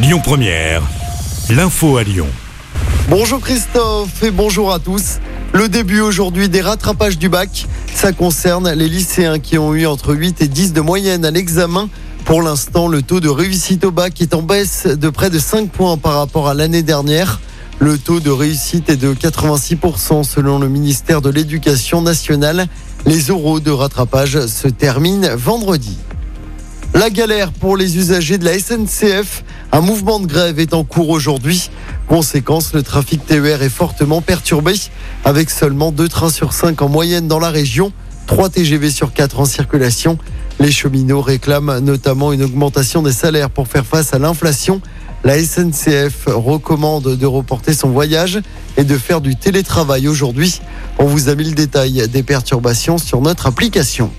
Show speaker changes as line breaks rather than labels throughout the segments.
Lyon Première, l'info à Lyon.
Bonjour Christophe et bonjour à tous. Le début aujourd'hui des rattrapages du bac, ça concerne les lycéens qui ont eu entre 8 et 10 de moyenne à l'examen. Pour l'instant, le taux de réussite au bac est en baisse de près de 5 points par rapport à l'année dernière. Le taux de réussite est de 86% selon le ministère de l'Éducation nationale. Les euros de rattrapage se terminent vendredi. La galère pour les usagers de la SNCF. Un mouvement de grève est en cours aujourd'hui. Conséquence, le trafic TER est fortement perturbé, avec seulement 2 trains sur 5 en moyenne dans la région, 3 TGV sur 4 en circulation. Les cheminots réclament notamment une augmentation des salaires pour faire face à l'inflation. La SNCF recommande de reporter son voyage et de faire du télétravail aujourd'hui. On vous a mis le détail des perturbations sur notre application.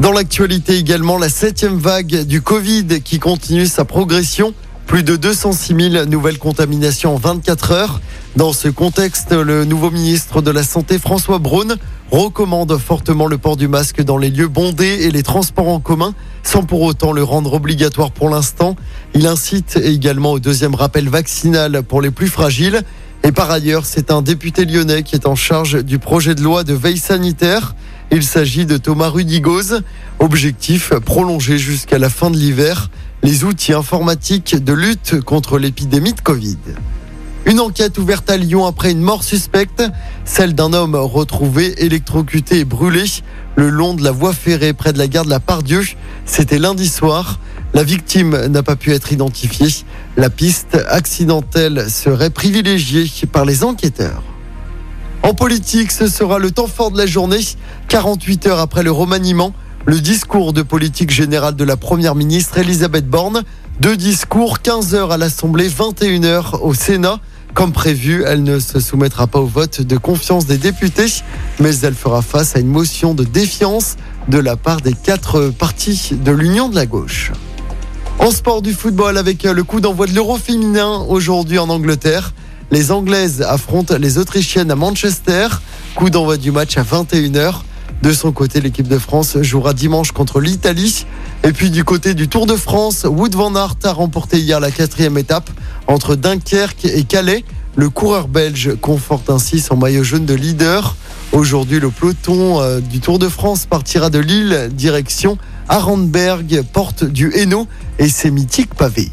Dans l'actualité également, la septième vague du Covid qui continue sa progression. Plus de 206 000 nouvelles contaminations en 24 heures. Dans ce contexte, le nouveau ministre de la Santé, François Braun, recommande fortement le port du masque dans les lieux bondés et les transports en commun, sans pour autant le rendre obligatoire pour l'instant. Il incite également au deuxième rappel vaccinal pour les plus fragiles. Et par ailleurs, c'est un député lyonnais qui est en charge du projet de loi de veille sanitaire. Il s'agit de Thomas Rudigoz. Objectif prolonger jusqu'à la fin de l'hiver les outils informatiques de lutte contre l'épidémie de Covid. Une enquête ouverte à Lyon après une mort suspecte, celle d'un homme retrouvé électrocuté et brûlé le long de la voie ferrée près de la gare de la Pardieu. C'était lundi soir. La victime n'a pas pu être identifiée. La piste accidentelle serait privilégiée par les enquêteurs. En politique, ce sera le temps fort de la journée. 48 heures après le remaniement, le discours de politique générale de la première ministre Elisabeth Borne. Deux discours, 15 heures à l'Assemblée, 21 heures au Sénat. Comme prévu, elle ne se soumettra pas au vote de confiance des députés, mais elle fera face à une motion de défiance de la part des quatre partis de l'Union de la gauche. En sport du football avec le coup d'envoi de l'Euro féminin aujourd'hui en Angleterre. Les Anglaises affrontent les Autrichiennes à Manchester. Coup d'envoi du match à 21h. De son côté, l'équipe de France jouera dimanche contre l'Italie. Et puis du côté du Tour de France, Wood van Aert a remporté hier la quatrième étape entre Dunkerque et Calais. Le coureur belge conforte ainsi son maillot jaune de leader. Aujourd'hui, le peloton euh, du Tour de France partira de Lille, direction Arenberg, porte du Hainaut et ses mythiques pavés.